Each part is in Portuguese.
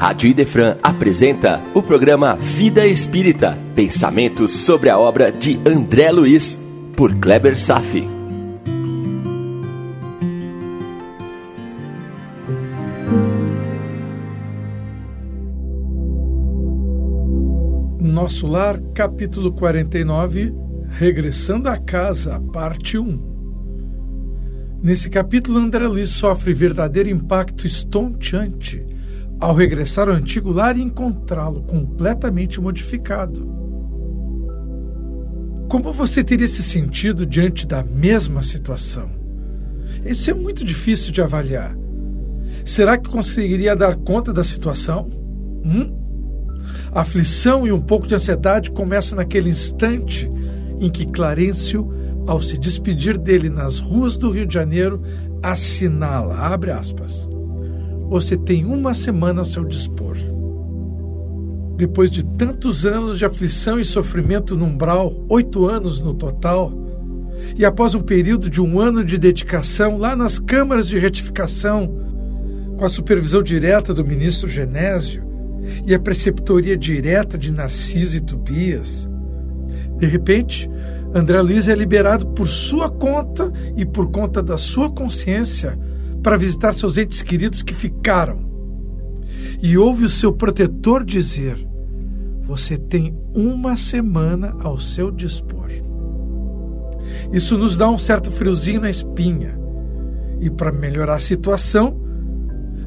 Rádio Idefran apresenta o programa Vida Espírita, pensamentos sobre a obra de André Luiz, por Kleber Safi. Nosso Lar, capítulo 49, Regressando à Casa, parte 1. Nesse capítulo, André Luiz sofre verdadeiro impacto estonteante ao regressar ao antigo lar e encontrá-lo completamente modificado. Como você teria se sentido diante da mesma situação? Isso é muito difícil de avaliar. Será que conseguiria dar conta da situação? Hum? A aflição e um pouco de ansiedade começam naquele instante em que Clarencio, ao se despedir dele nas ruas do Rio de Janeiro, assinala, abre aspas, você tem uma semana ao seu dispor. Depois de tantos anos de aflição e sofrimento no umbral, oito anos no total, e após um período de um ano de dedicação lá nas câmaras de retificação, com a supervisão direta do ministro Genésio e a preceptoria direta de Narciso e Tobias, de repente, André Luiz é liberado por sua conta e por conta da sua consciência para visitar seus entes queridos que ficaram. E ouve o seu protetor dizer: Você tem uma semana ao seu dispor. Isso nos dá um certo friozinho na espinha. E para melhorar a situação,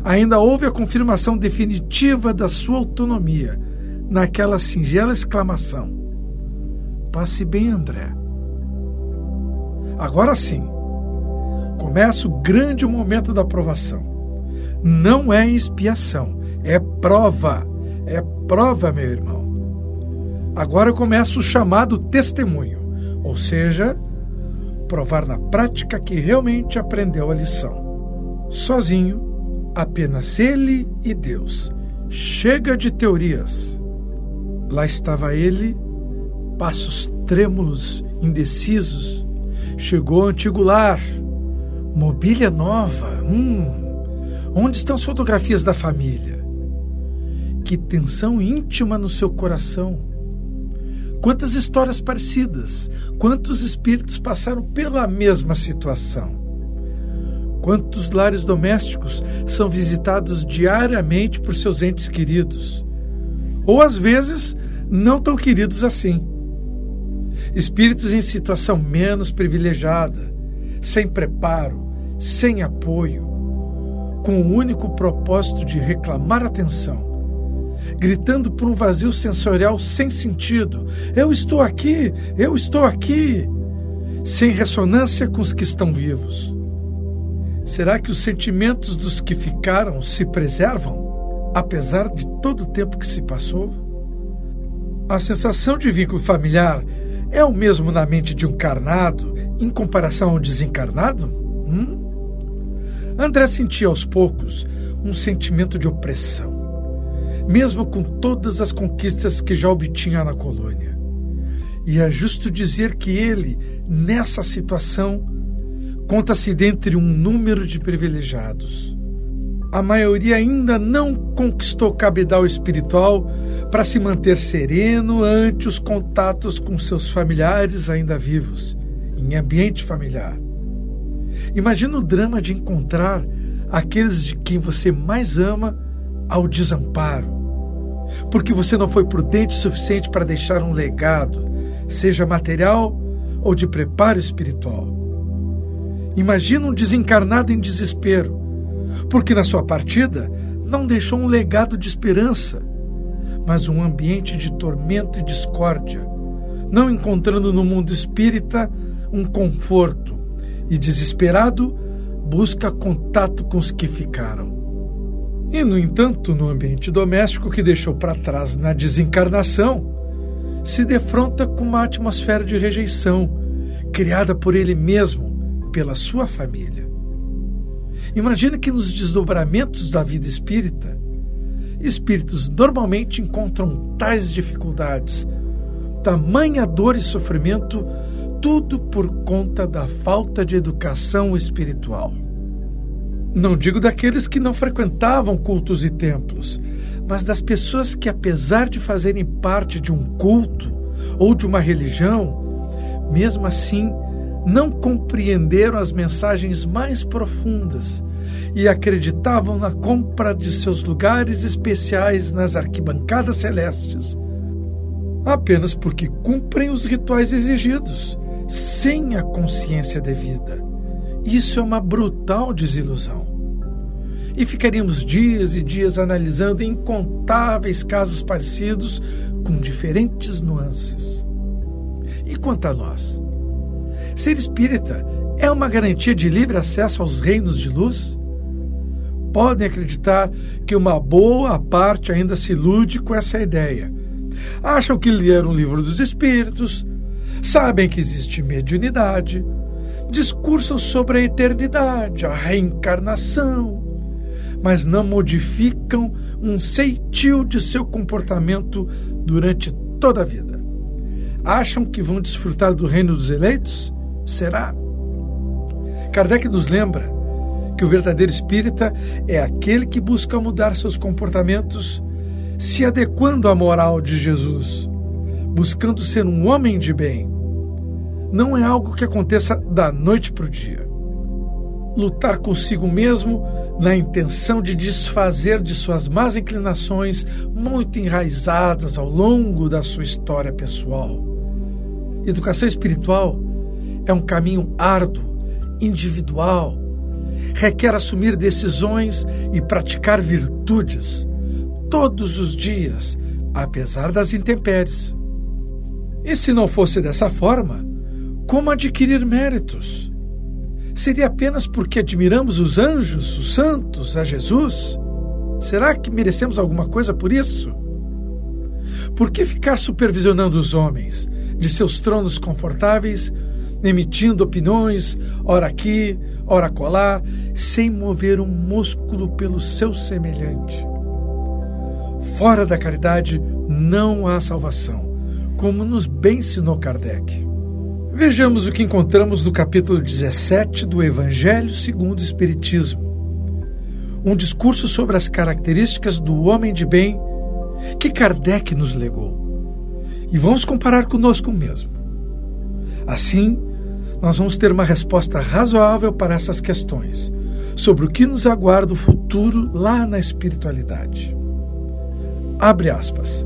ainda houve a confirmação definitiva da sua autonomia naquela singela exclamação: Passe bem, André. Agora sim, começa o grande momento da aprovação. Não é expiação, é prova. É prova, meu irmão. Agora começa o chamado testemunho, ou seja, provar na prática que realmente aprendeu a lição. Sozinho, apenas ele e Deus. Chega de teorias. Lá estava ele, passos trêmulos, indecisos. Chegou ao antigo lar, Mobília nova. Hum. Onde estão as fotografias da família? Que tensão íntima no seu coração. Quantas histórias parecidas, quantos espíritos passaram pela mesma situação. Quantos lares domésticos são visitados diariamente por seus entes queridos, ou às vezes não tão queridos assim. Espíritos em situação menos privilegiada, sem preparo, sem apoio, com o único propósito de reclamar atenção, gritando por um vazio sensorial sem sentido: Eu estou aqui, eu estou aqui, sem ressonância com os que estão vivos. Será que os sentimentos dos que ficaram se preservam, apesar de todo o tempo que se passou? A sensação de vínculo familiar é o mesmo na mente de um carnado em comparação a um desencarnado? Hum? André sentia aos poucos um sentimento de opressão, mesmo com todas as conquistas que já obtinha na colônia. E é justo dizer que ele, nessa situação, conta-se dentre um número de privilegiados. A maioria ainda não conquistou cabedal espiritual para se manter sereno ante os contatos com seus familiares ainda vivos, em ambiente familiar. Imagina o drama de encontrar aqueles de quem você mais ama ao desamparo, porque você não foi prudente o suficiente para deixar um legado, seja material ou de preparo espiritual. Imagina um desencarnado em desespero, porque na sua partida não deixou um legado de esperança, mas um ambiente de tormento e discórdia, não encontrando no mundo espírita um conforto, e, desesperado, busca contato com os que ficaram. E, no entanto, no ambiente doméstico que deixou para trás na desencarnação, se defronta com uma atmosfera de rejeição criada por ele mesmo, pela sua família. Imagina que nos desdobramentos da vida espírita, espíritos normalmente encontram tais dificuldades, tamanha dor e sofrimento tudo por conta da falta de educação espiritual. Não digo daqueles que não frequentavam cultos e templos, mas das pessoas que, apesar de fazerem parte de um culto ou de uma religião, mesmo assim não compreenderam as mensagens mais profundas e acreditavam na compra de seus lugares especiais nas arquibancadas celestes, apenas porque cumprem os rituais exigidos, sem a consciência devida. Isso é uma brutal desilusão. E ficaríamos dias e dias analisando incontáveis casos parecidos com diferentes nuances. E quanto a nós? Ser espírita é uma garantia de livre acesso aos reinos de luz? Podem acreditar que uma boa parte ainda se ilude com essa ideia. Acham que leram o livro dos espíritos, sabem que existe mediunidade, discursam sobre a eternidade, a reencarnação, mas não modificam um ceitil de seu comportamento durante toda a vida. Acham que vão desfrutar do reino dos eleitos? Será? Kardec nos lembra que o verdadeiro espírita é aquele que busca mudar seus comportamentos, se adequando à moral de Jesus, buscando ser um homem de bem. Não é algo que aconteça da noite para o dia. Lutar consigo mesmo na intenção de desfazer de suas más inclinações muito enraizadas ao longo da sua história pessoal. Educação espiritual é um caminho árduo, individual, requer assumir decisões e praticar virtudes todos os dias, apesar das intempéries. E se não fosse dessa forma, como adquirir méritos? Seria apenas porque admiramos os anjos, os santos, a Jesus? Será que merecemos alguma coisa por isso? Por que ficar supervisionando os homens de seus tronos confortáveis emitindo opiniões, ora aqui, ora colar, sem mover um músculo pelo seu semelhante. Fora da caridade não há salvação, como nos bem ensinou Kardec. Vejamos o que encontramos no capítulo 17 do Evangelho segundo o Espiritismo. Um discurso sobre as características do homem de bem que Kardec nos legou. E vamos comparar conosco mesmo. Assim, nós vamos ter uma resposta razoável para essas questões, sobre o que nos aguarda o futuro lá na espiritualidade. Abre aspas.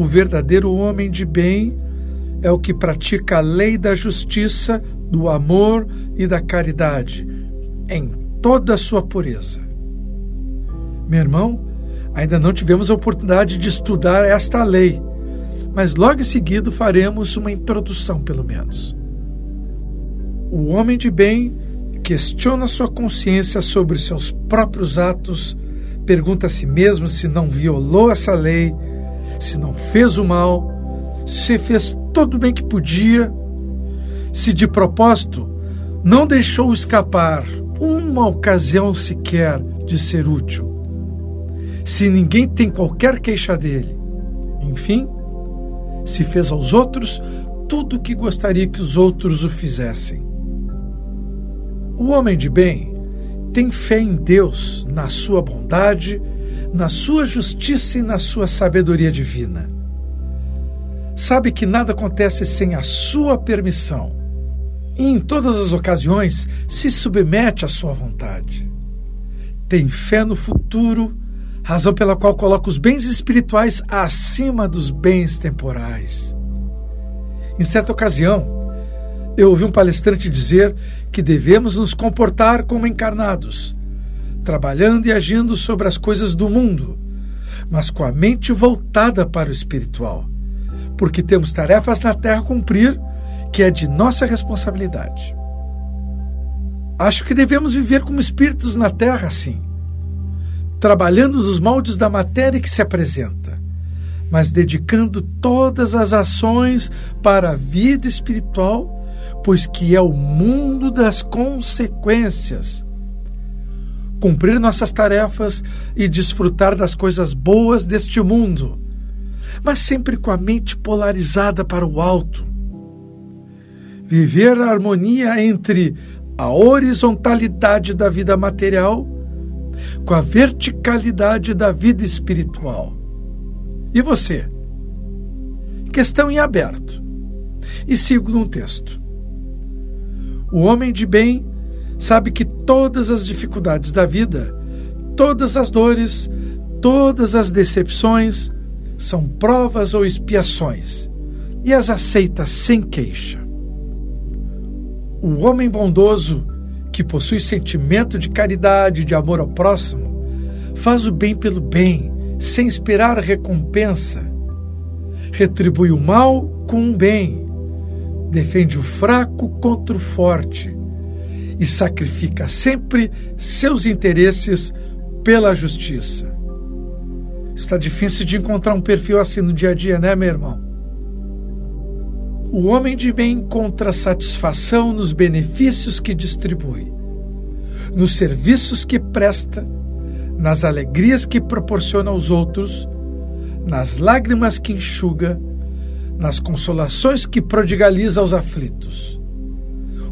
O verdadeiro homem de bem é o que pratica a lei da justiça, do amor e da caridade, em toda a sua pureza. Meu irmão, ainda não tivemos a oportunidade de estudar esta lei, mas logo em seguida faremos uma introdução, pelo menos. O homem de bem questiona sua consciência sobre seus próprios atos, pergunta a si mesmo se não violou essa lei, se não fez o mal, se fez todo o bem que podia, se de propósito não deixou escapar uma ocasião sequer de ser útil, se ninguém tem qualquer queixa dele. Enfim, se fez aos outros tudo o que gostaria que os outros o fizessem. O homem de bem tem fé em Deus, na sua bondade, na sua justiça e na sua sabedoria divina. Sabe que nada acontece sem a sua permissão e em todas as ocasiões se submete à sua vontade. Tem fé no futuro, razão pela qual coloca os bens espirituais acima dos bens temporais. Em certa ocasião, eu ouvi um palestrante dizer que devemos nos comportar como encarnados, trabalhando e agindo sobre as coisas do mundo, mas com a mente voltada para o espiritual, porque temos tarefas na terra a cumprir que é de nossa responsabilidade. Acho que devemos viver como espíritos na terra assim, trabalhando nos moldes da matéria que se apresenta, mas dedicando todas as ações para a vida espiritual pois que é o mundo das consequências. Cumprir nossas tarefas e desfrutar das coisas boas deste mundo, mas sempre com a mente polarizada para o alto. Viver a harmonia entre a horizontalidade da vida material, com a verticalidade da vida espiritual. E você? Questão em aberto. E sigo num texto. O homem de bem sabe que todas as dificuldades da vida, todas as dores, todas as decepções são provas ou expiações e as aceita sem queixa. O homem bondoso, que possui sentimento de caridade e de amor ao próximo, faz o bem pelo bem, sem esperar recompensa. Retribui o mal com o bem, defende o fraco contra o forte e sacrifica sempre seus interesses pela justiça. Está difícil de encontrar um perfil assim no dia a dia, né, meu irmão? O homem de bem encontra satisfação nos benefícios que distribui, nos serviços que presta, nas alegrias que proporciona aos outros, nas lágrimas que enxuga, nas consolações que prodigaliza aos aflitos.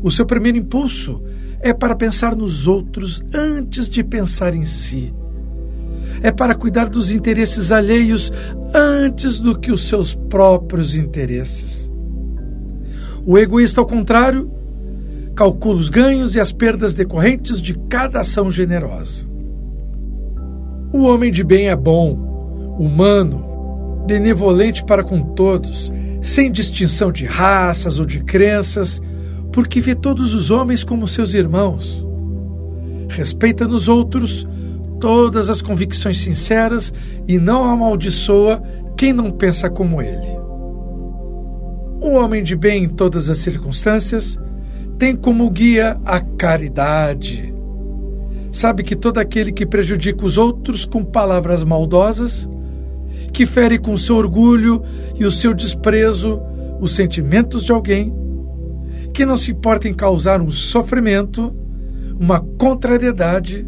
O seu primeiro impulso é para pensar nos outros antes de pensar em si. É para cuidar dos interesses alheios antes do que os seus próprios interesses. O egoísta, ao contrário, calcula os ganhos e as perdas decorrentes de cada ação generosa. O homem de bem é bom, humano, benevolente para com todos, sem distinção de raças ou de crenças, porque vê todos os homens como seus irmãos. Respeita nos outros todas as convicções sinceras e não amaldiçoa quem não pensa como ele. O homem de bem em todas as circunstâncias tem como guia a caridade. Sabe que todo aquele que prejudica os outros com palavras maldosas, que fere com seu orgulho e o seu desprezo os sentimentos de alguém, que não se importa em causar um sofrimento, uma contrariedade,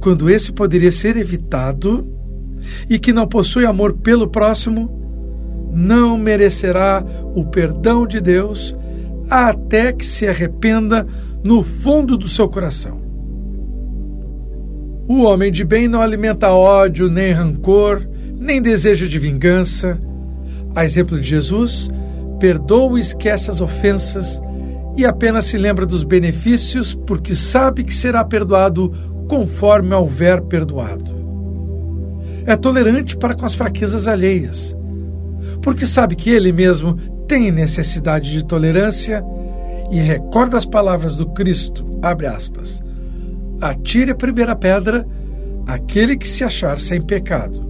quando esse poderia ser evitado, e que não possui amor pelo próximo, não merecerá o perdão de Deus até que se arrependa no fundo do seu coração. O homem de bem não alimenta ódio, nem rancor, nem desejo de vingança. A exemplo de Jesus, perdoa e esquece as ofensas e apenas se lembra dos benefícios porque sabe que será perdoado conforme houver perdoado. É tolerante para com as fraquezas alheias porque sabe que ele mesmo tem necessidade de tolerância e recorda as palavras do Cristo, abre aspas, atire a primeira pedra aquele que se achar sem pecado.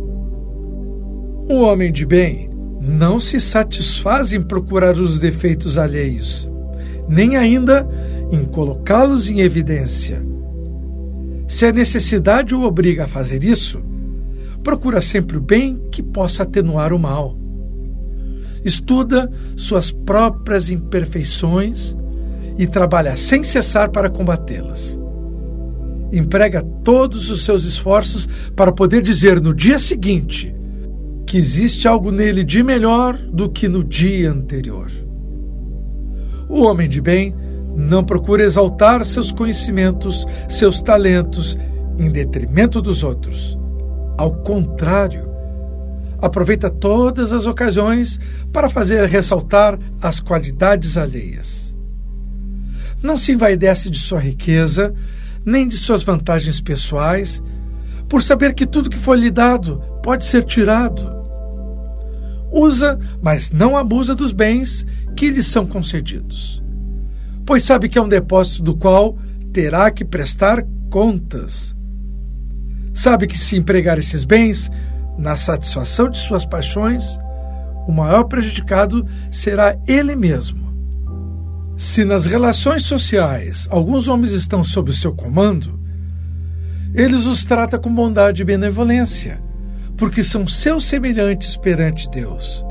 O homem de bem não se satisfaz em procurar os defeitos alheios, nem ainda em colocá-los em evidência. Se a necessidade o obriga a fazer isso, procura sempre o bem que possa atenuar o mal estuda suas próprias imperfeições e trabalha sem cessar para combatê-las. Emprega todos os seus esforços para poder dizer no dia seguinte que existe algo nele de melhor do que no dia anterior. O homem de bem não procura exaltar seus conhecimentos, seus talentos, em detrimento dos outros. Ao contrário, aproveita todas as ocasiões para fazer ressaltar as qualidades alheias. Não se envaidece de sua riqueza, nem de suas vantagens pessoais, por saber que tudo que foi lhe dado pode ser tirado. Usa, mas não abusa dos bens que lhe são concedidos, pois sabe que é um depósito do qual terá que prestar contas. Sabe que se empregar esses bens na satisfação de suas paixões, o maior prejudicado será ele mesmo. Se nas relações sociais alguns homens estão sob seu comando, eles os trata com bondade e benevolência, porque são seus semelhantes perante Deus.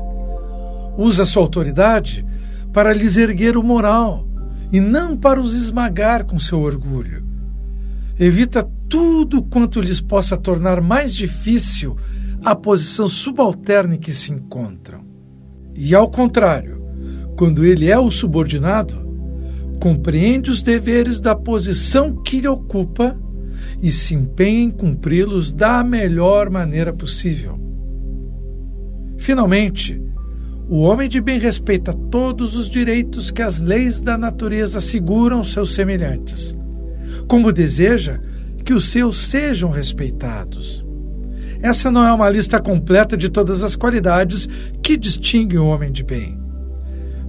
Usa sua autoridade para lhes erguer o moral e não para os esmagar com seu orgulho. Evita tudo quanto lhes possa tornar mais difícil a posição subalterna em que se encontram. E ao contrário, quando ele é o subordinado, compreende os deveres da posição que ele ocupa e se empenha em cumpri-los da melhor maneira possível. Finalmente, o homem de bem respeita todos os direitos que as leis da natureza asseguram aos seus semelhantes, como deseja que os seus sejam respeitados. Essa não é uma lista completa de todas as qualidades que distinguem o homem de bem,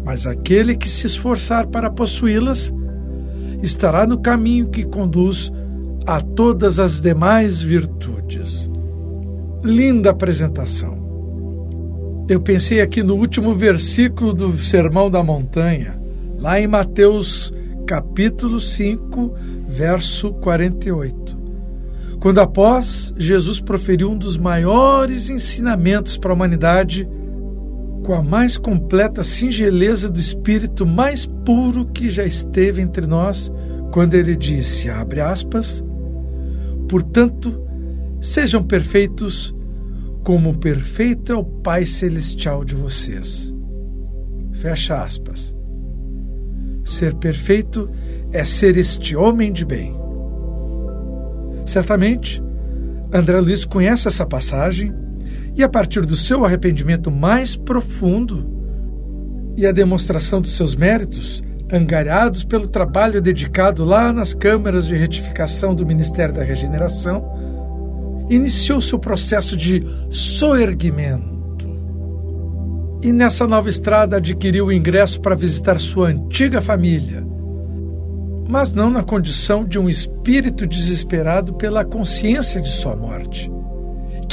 mas aquele que se esforçar para possuí-las estará no caminho que conduz a todas as demais virtudes. Linda apresentação. Eu pensei aqui no último versículo do Sermão da Montanha, lá em Mateus capítulo 5, verso 48. Quando após Jesus proferiu um dos maiores ensinamentos para a humanidade, com a mais completa singeleza do espírito mais puro que já esteve entre nós, quando ele disse, abre aspas, portanto, sejam perfeitos como perfeito é o Pai celestial de vocês. Fecha aspas. Ser perfeito é ser este homem de bem. Certamente, André Luiz conhece essa passagem e, a partir do seu arrependimento mais profundo e a demonstração dos seus méritos, angariados pelo trabalho dedicado lá nas câmaras de retificação do Ministério da Regeneração, iniciou seu processo de soerguimento. E nessa nova estrada adquiriu o ingresso para visitar sua antiga família, mas não na condição de um espírito desesperado pela consciência de sua morte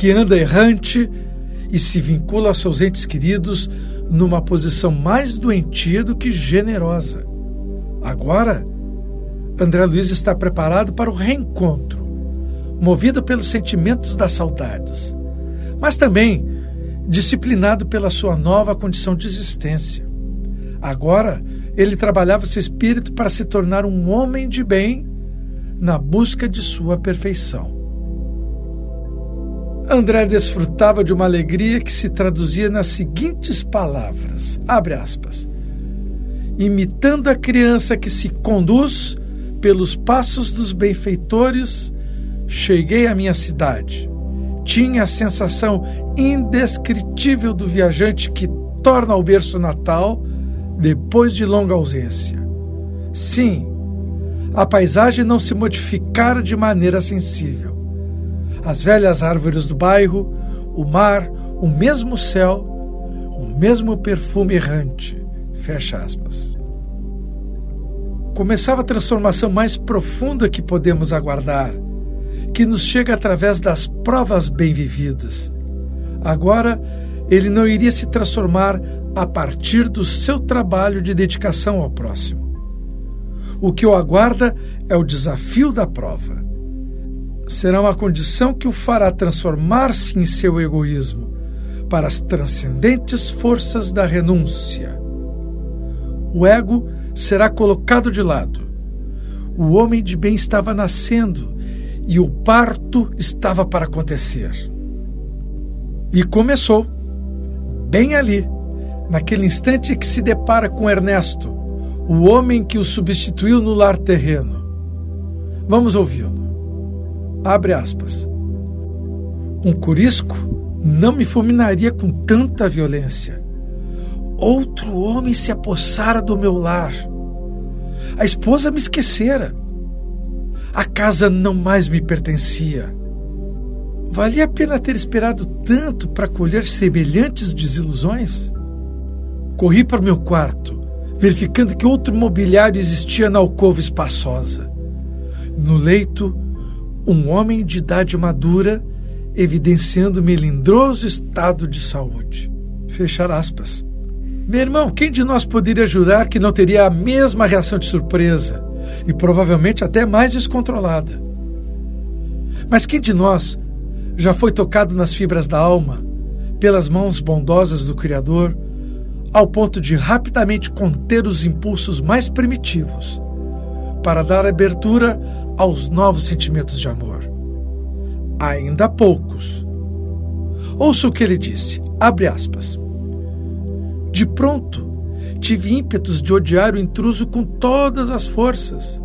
que anda errante e se vincula aos seus entes queridos numa posição mais doentia do que generosa. Agora, André Luiz está preparado para o reencontro, movido pelos sentimentos das saudades, mas também disciplinado pela sua nova condição de existência. Agora, ele trabalhava seu espírito para se tornar um homem de bem na busca de sua perfeição. André desfrutava de uma alegria que se traduzia nas seguintes palavras: abre aspas. Imitando a criança que se conduz pelos passos dos benfeitores, cheguei à minha cidade. Tinha a sensação indescritível do viajante que torna ao berço natal depois de longa ausência. Sim, a paisagem não se modificara de maneira sensível as velhas árvores do bairro, o mar, o mesmo céu, o mesmo perfume errante. Fecha aspas. Começava a transformação mais profunda que podemos aguardar, que nos chega através das provas bem vividas. Agora, ele não iria se transformar a partir do seu trabalho de dedicação ao próximo. O que o aguarda é o desafio da prova será uma condição que o fará transformar-se em seu egoísmo para as transcendentes forças da renúncia. O ego será colocado de lado. O homem de bem estava nascendo e o parto estava para acontecer. E começou, bem ali, naquele instante que se depara com Ernesto, o homem que o substituiu no lar terreno. Vamos ouvi-lo. Abre aspas. Um curisco não me fulminaria com tanta violência. Outro homem se apossara do meu lar. A esposa me esquecera. A casa não mais me pertencia. Valia a pena ter esperado tanto para colher semelhantes desilusões? Corri para o meu quarto, verificando que outro mobiliário existia na alcova espaçosa. No leito, um homem de idade madura, evidenciando melindroso estado de saúde. Fechar aspas. Meu irmão, quem de nós poderia jurar que não teria a mesma reação de surpresa e provavelmente até mais descontrolada? Mas quem de nós já foi tocado nas fibras da alma pelas mãos bondosas do Criador ao ponto de rapidamente conter os impulsos mais primitivos para dar abertura aos novos sentimentos de amor. Ainda poucos. Ouça o que ele disse, abre aspas. De pronto, tive ímpetos de odiar o intruso com todas as forças.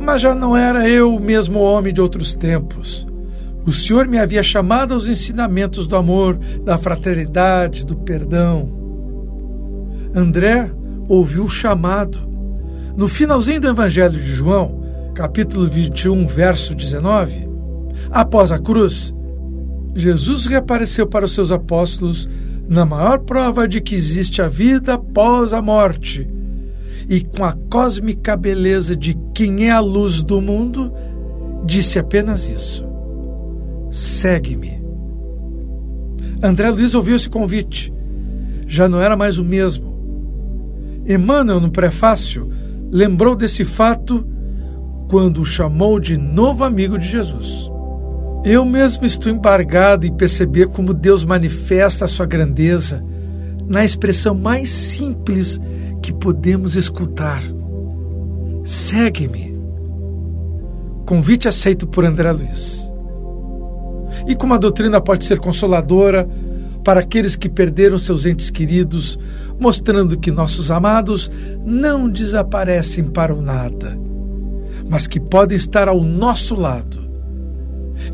Mas já não era eu o mesmo homem de outros tempos. O Senhor me havia chamado aos ensinamentos do amor, da fraternidade, do perdão. André ouviu o chamado. No finalzinho do Evangelho de João, capítulo 21, verso 19, após a cruz, Jesus reapareceu para os seus apóstolos na maior prova de que existe a vida após a morte e com a cósmica beleza de quem é a luz do mundo, disse apenas isso: Segue-me. André Luiz ouviu esse convite. Já não era mais o mesmo. Emmanuel, no prefácio, lembrou desse fato quando o chamou de novo amigo de Jesus. Eu mesmo estou embargado em perceber como Deus manifesta a sua grandeza na expressão mais simples que podemos escutar. Segue-me. Convite aceito por André Luiz. E como a doutrina pode ser consoladora para aqueles que perderam seus entes queridos, mostrando que nossos amados não desaparecem para o nada, mas que podem estar ao nosso lado.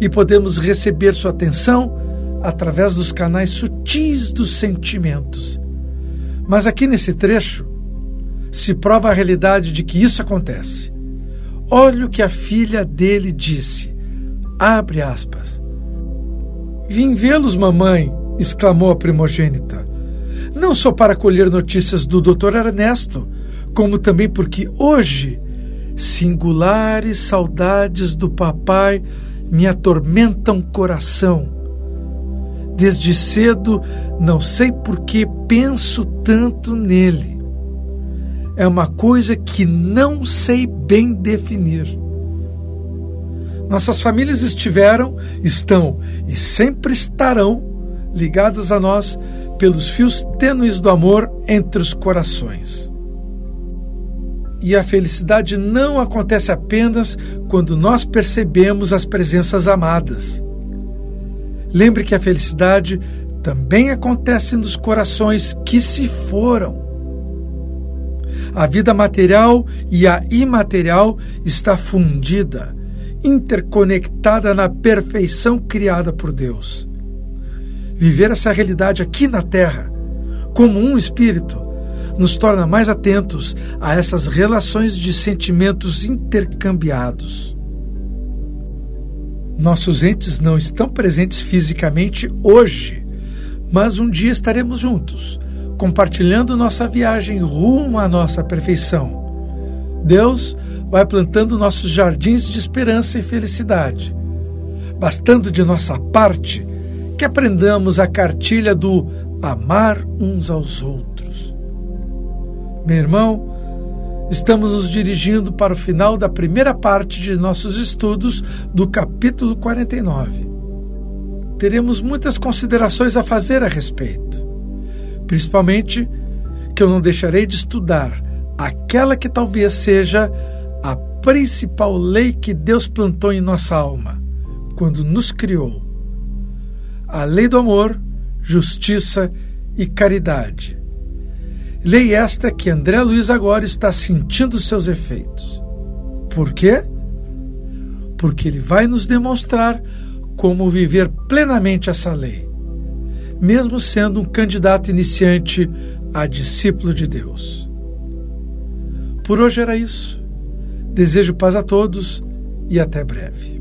E podemos receber sua atenção através dos canais sutis dos sentimentos. Mas aqui nesse trecho, se prova a realidade de que isso acontece. Olha o que a filha dele disse. Abre aspas. Vim vê-los, mamãe, exclamou a primogênita. Não só para colher notícias do doutor Ernesto, como também porque hoje singulares saudades do papai me atormentam o coração. Desde cedo, não sei por que penso tanto nele é uma coisa que não sei bem definir. Nossas famílias estiveram, estão e sempre estarão ligadas a nós pelos fios tênues do amor entre os corações. E a felicidade não acontece apenas quando nós percebemos as presenças amadas. Lembre que a felicidade também acontece nos corações que se foram a vida material e a imaterial está fundida, interconectada na perfeição criada por Deus. Viver essa realidade aqui na Terra, como um espírito, nos torna mais atentos a essas relações de sentimentos intercambiados. Nossos entes não estão presentes fisicamente hoje, mas um dia estaremos juntos compartilhando nossa viagem rumo à nossa perfeição. Deus vai plantando nossos jardins de esperança e felicidade, bastando de nossa parte que aprendamos a cartilha do amar uns aos outros. Meu irmão, estamos nos dirigindo para o final da primeira parte de nossos estudos do capítulo 49. Teremos muitas considerações a fazer a respeito principalmente que eu não deixarei de estudar aquela que talvez seja a principal lei que Deus plantou em nossa alma quando nos criou. A lei do amor, justiça e caridade. Lei esta que André Luiz agora está sentindo seus efeitos. Por quê? Porque ele vai nos demonstrar como viver plenamente essa lei mesmo sendo um candidato iniciante a discípulo de Deus. Por hoje era isso. Desejo paz a todos e até breve.